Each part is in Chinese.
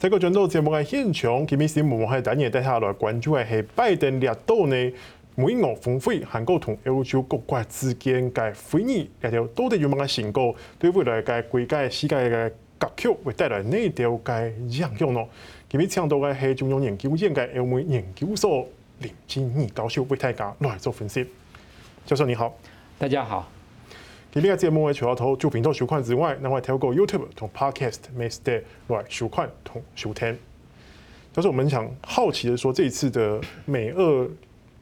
这个转到节目嘅现场，今日新闻系等嘢带下来关注嘅系拜登列岛呢，美俄峰会，韩国同欧洲各国之间嘅会议，亦都到底有乜嘅成果，对未来嘅国家世界嘅格局会带来哪条嘅影响呢？今日请到嘅系中央研究院嘅欧美研究所林金义教授为大家来做分析。教授你好，大家好。今日嘅节目系除咗透过主频道收看之外，另外透过 YouTube 同 Podcast 每日来收看同收听。但是我们想好奇的说，这一次的美俄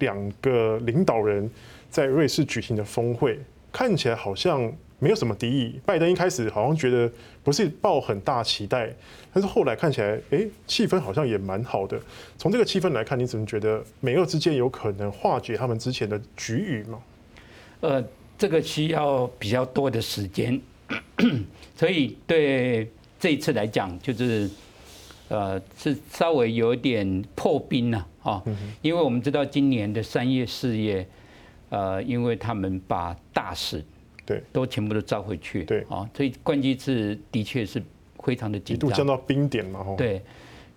两个领导人在瑞士举行的峰会，看起来好像没有什么敌意。拜登一开始好像觉得不是抱很大期待，但是后来看起来，哎，气氛好像也蛮好的。从这个气氛来看，你怎么觉得美俄之间有可能化解他们之前的局域吗？呃。这个需要比较多的时间，所以对这一次来讲，就是呃是稍微有点破冰了啊，因为我们知道今年的三月四月，呃，因为他们把大使对。都全部都召回去对。啊，所以关系是的确是非常的紧张，一度降到冰点嘛，对。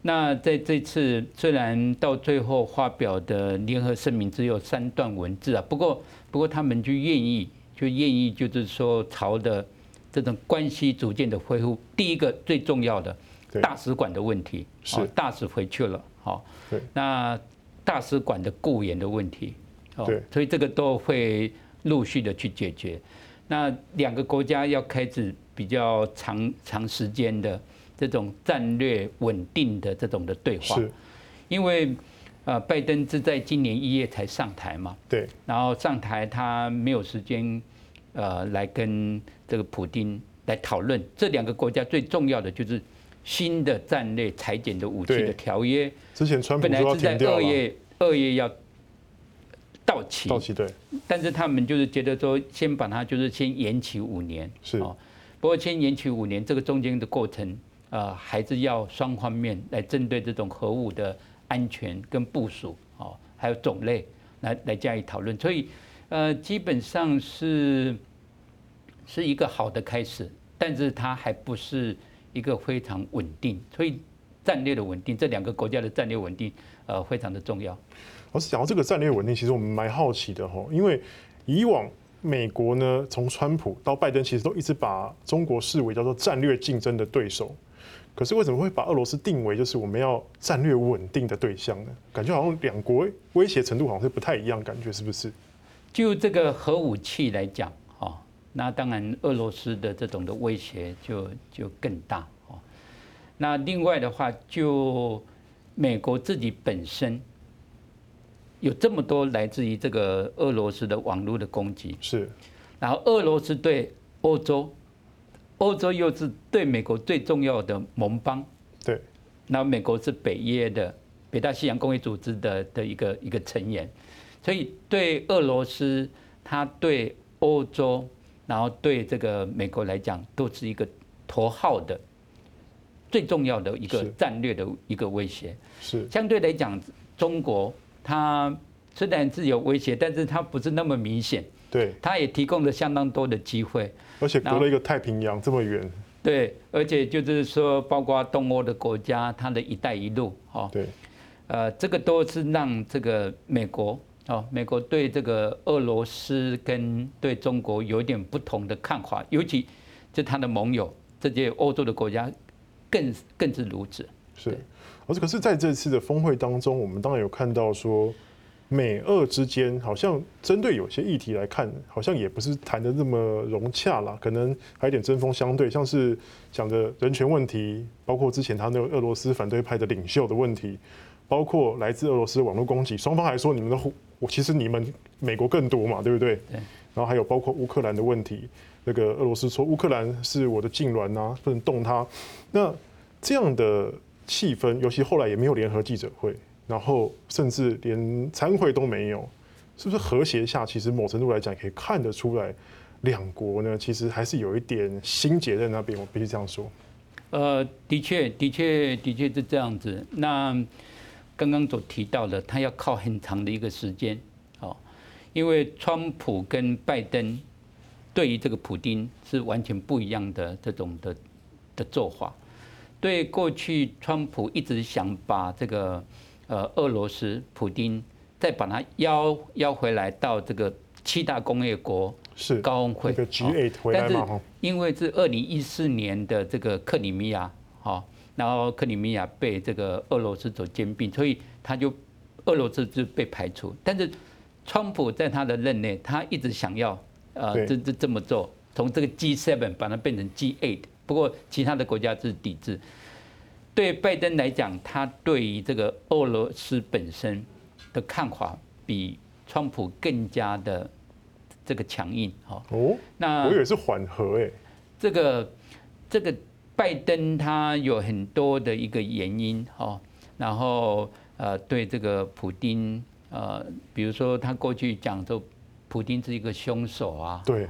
那在这次虽然到最后发表的联合声明只有三段文字啊，不过不过他们就愿意就愿意就是说朝的这种关系逐渐的恢复，第一个最重要的大使馆的问题，是。大使回去了，好，那大使馆的雇员的问题，对，所以这个都会陆续的去解决。那两个国家要开始比较长长时间的。这种战略稳定的这种的对话，是，因为呃，拜登是在今年一月才上台嘛，对，然后上台他没有时间呃来跟这个普丁来讨论。这两个国家最重要的就是新的战略裁减的武器的条约，之前川普本来是在二月二月要到期，到期对，但是他们就是觉得说先把它就是先延期五年，是，不过先延期五年这个中间的过程。呃，还是要双方面来针对这种核武的安全跟部署，哦，还有种类来来加以讨论，所以呃，基本上是是一个好的开始，但是它还不是一个非常稳定，所以战略的稳定，这两个国家的战略稳定呃非常的重要。我是讲到这个战略稳定，其实我们蛮好奇的吼，因为以往美国呢，从川普到拜登，其实都一直把中国视为叫做战略竞争的对手。可是为什么会把俄罗斯定为就是我们要战略稳定的对象呢？感觉好像两国威胁程度好像是不太一样，感觉是不是？就这个核武器来讲，哈，那当然俄罗斯的这种的威胁就就更大，哦。那另外的话，就美国自己本身有这么多来自于这个俄罗斯的网络的攻击，是。然后俄罗斯对欧洲。欧洲又是对美国最重要的盟邦，对，那美国是北约的北大西洋公约组织的的一个一个成员，所以对俄罗斯，它对欧洲，然后对这个美国来讲，都是一个头号的最重要的一个战略的一个威胁。是。相对来讲，中国它虽然是有威胁，但是它不是那么明显。对，它也提供了相当多的机会。而且隔了一个太平洋这么远，对，而且就是说，包括东欧的国家，它的一带一路，哈，对，呃，这个都是让这个美国，哦，美国对这个俄罗斯跟对中国有一点不同的看法，尤其就他的盟友这些欧洲的国家更更是如此。是，而且可是在这次的峰会当中，我们当然有看到说。美俄之间好像针对有些议题来看，好像也不是谈得那么融洽啦，可能还有点针锋相对，像是讲的人权问题，包括之前他那个俄罗斯反对派的领袖的问题，包括来自俄罗斯网络攻击，双方还说你们的我其实你们美国更多嘛，对不对？对。然后还有包括乌克兰的问题，那个俄罗斯说乌克兰是我的痉挛啊，不能动它。那这样的气氛，尤其后来也没有联合记者会。然后甚至连参会都没有，是不是和谐下，其实某程度来讲可以看得出来，两国呢其实还是有一点心结在那边。我必须这样说。呃，的确，的确，的确是这样子。那刚刚所提到的，他要靠很长的一个时间，哦，因为川普跟拜登对于这个普丁是完全不一样的这种的的做法。对过去川普一直想把这个呃俄罗斯普丁再把它邀邀回来到这个七大工业国是高峰会个 G8 回来嘛，但是因为是二零一四年的这个克里米亚，好，然后克里米亚被这个俄罗斯所兼并，所以他就俄罗斯就被排除。但是川普在他的任内，他一直想要呃这这这么做，从这个 G7 把它变成 G8。不过其他的国家是抵制。对拜登来讲，他对于这个俄罗斯本身的看法比川普更加的这个强硬哈。哦，那我以为是缓和诶。这个这个拜登他有很多的一个原因哈，然后呃对这个普丁呃，比如说他过去讲说。普丁是一个凶手啊，对，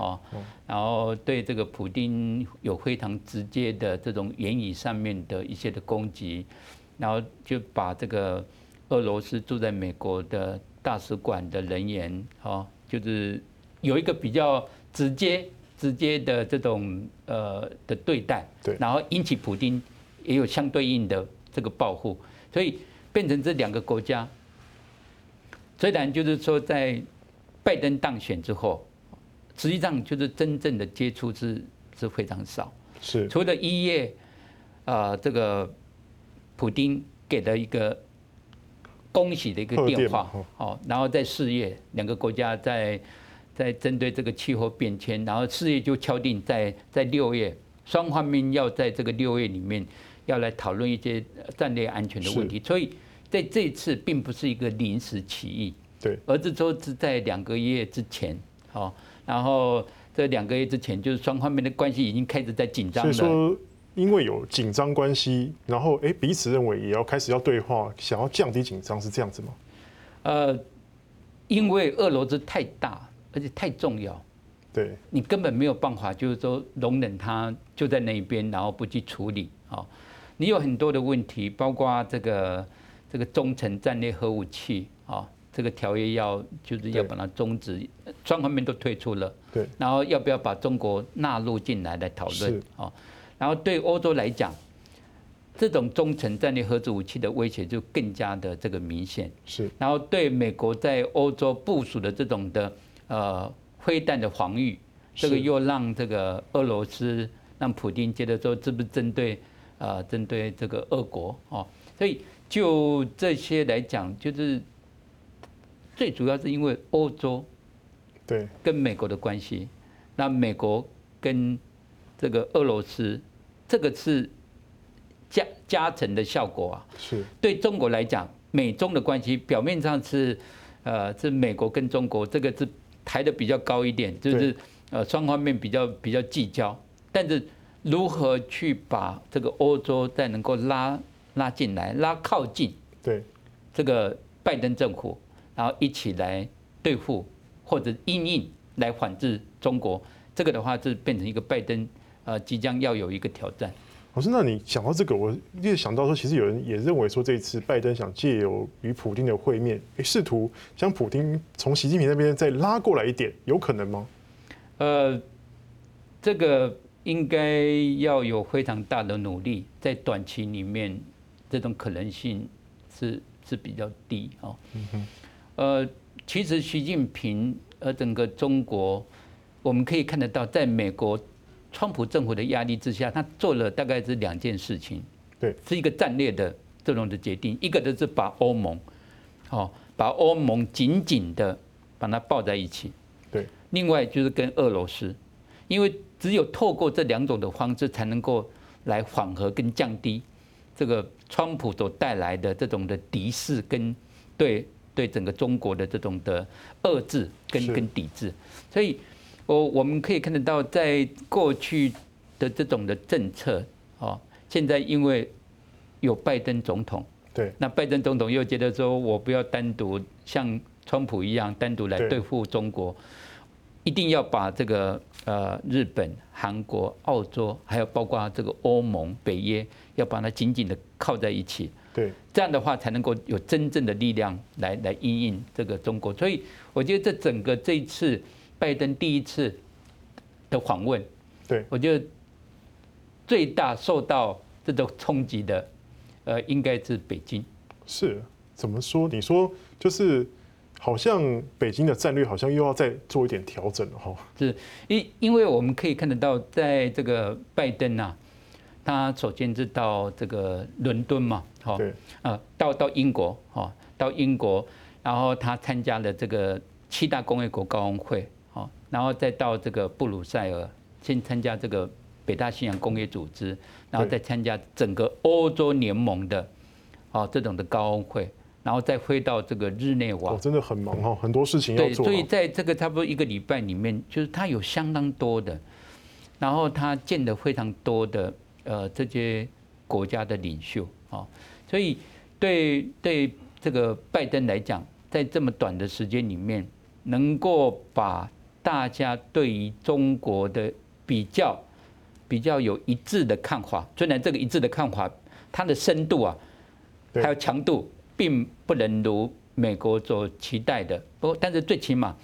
然后对这个普丁有非常直接的这种言语上面的一些的攻击，然后就把这个俄罗斯驻在美国的大使馆的人员，哦，就是有一个比较直接、直接的这种呃的对待，对，然后引起普丁也有相对应的这个报复，所以变成这两个国家，虽然就是说在。拜登当选之后，实际上就是真正的接触是是非常少。是除了一月，呃，这个普丁给了一个恭喜的一个电话，哦，然后在四月，两个国家在在针对这个气候变迁，然后四月就敲定在在六月，双方面要在这个六月里面要来讨论一些战略安全的问题，所以在这一次并不是一个临时起意。对，而是说是在两个月之前，好，然后这两个月之前，就是双方面的关系已经开始在紧张了。所以说，因为有紧张关系，然后哎，彼此认为也要开始要对话，想要降低紧张，是这样子吗？呃，因为俄罗斯太大，而且太重要，对，你根本没有办法，就是说容忍它就在那一边，然后不去处理啊。你有很多的问题，包括这个这个中程战略核武器啊。这个条约要就是要把它终止，双方面都退出了。对。然后要不要把中国纳入进来来讨论？哦。然后对欧洲来讲，这种中程战略核子武器的威胁就更加的这个明显。是。然后对美国在欧洲部署的这种的呃飞弹的防御，这个又让这个俄罗斯让普丁觉得说这不是针对啊针对这个俄国哦？所以就这些来讲，就是。最主要是因为欧洲对跟美国的关系，那美国跟这个俄罗斯，这个是加加成的效果啊。是对中国来讲，美中的关系表面上是呃是美国跟中国这个是抬得比较高一点，就是呃双方面比较比较计较，但是如何去把这个欧洲再能够拉拉进来，拉靠近对这个拜登政府。然后一起来对付或者应应来反制中国，这个的话是变成一个拜登呃即将要有一个挑战。老师，那你想到这个，我也想到说，其实有人也认为说，这一次拜登想借由与普京的会面，试图将普京从习近平那边再拉过来一点，有可能吗？呃，这个应该要有非常大的努力，在短期里面，这种可能性是是比较低哦。嗯哼。呃，其实习近平呃，整个中国，我们可以看得到，在美国川普政府的压力之下，他做了大概是两件事情，对，是一个战略的这种的决定，一个就是把欧盟，哦，把欧盟紧紧的把它抱在一起，对，另外就是跟俄罗斯，因为只有透过这两种的方式，才能够来缓和跟降低这个川普所带来的这种的敌视跟对。对整个中国的这种的遏制跟跟抵制，所以我我们可以看得到，在过去的这种的政策，哦，现在因为有拜登总统，对，那拜登总统又觉得说我不要单独像川普一样单独来对。付中国，一定要把这个呃日本、韩国、澳洲，还有包括这个欧盟、北约，要把它紧紧的靠在一起。对，这样的话才能够有真正的力量来来应应这个中国，所以我觉得这整个这一次拜登第一次的访问，对，我觉得最大受到这种冲击的，呃，应该是北京。是怎么说？你说就是好像北京的战略好像又要再做一点调整了哈。是因因为我们可以看得到，在这个拜登呐、啊，他首先是到这个伦敦嘛，好，对，呃，到到英国，哈，到英国，然后他参加了这个七大工业国高峰会，好，然后再到这个布鲁塞尔，先参加这个北大西洋工业组织，然后再参加整个欧洲联盟的。哦，这种的高峰会，然后再飞到这个日内瓦，哦，真的很忙哦，很多事情要做。对，所以在这个差不多一个礼拜里面，就是他有相当多的，然后他见的非常多的呃这些国家的领袖啊，所以对对这个拜登来讲，在这么短的时间里面，能够把大家对于中国的比较比较有一致的看法，虽然这个一致的看法，它的深度啊。还有强度，并不能如美国所期待的。不过，但是最起码，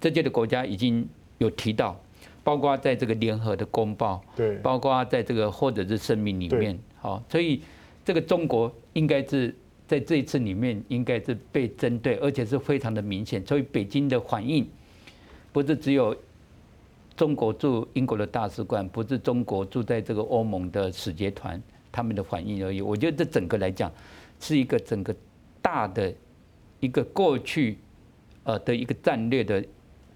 这些的国家已经有提到，包括在这个联合的公报，对，包括在这个或者是声明里面，好，所以这个中国应该是在这一次里面应该是被针对，而且是非常的明显。所以北京的反应，不是只有中国驻英国的大使馆，不是中国驻在这个欧盟的使节团。他们的反应而已，我觉得这整个来讲，是一个整个大的一个过去呃的一个战略的，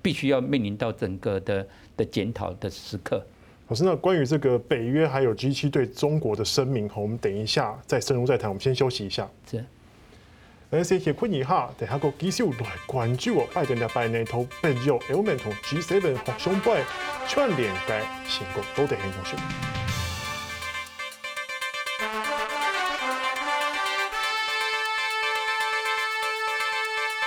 必须要面临到整个的的检讨的时刻。老师，那关于这个北约还有 G 七对中国的声明，我们等一下再深入再谈。我们先休息一下。是。来先休困一下，等下个继续来关注哦，拜登的拜内头北约欧盟同 G7 互相拜串联该成果，都得很重要。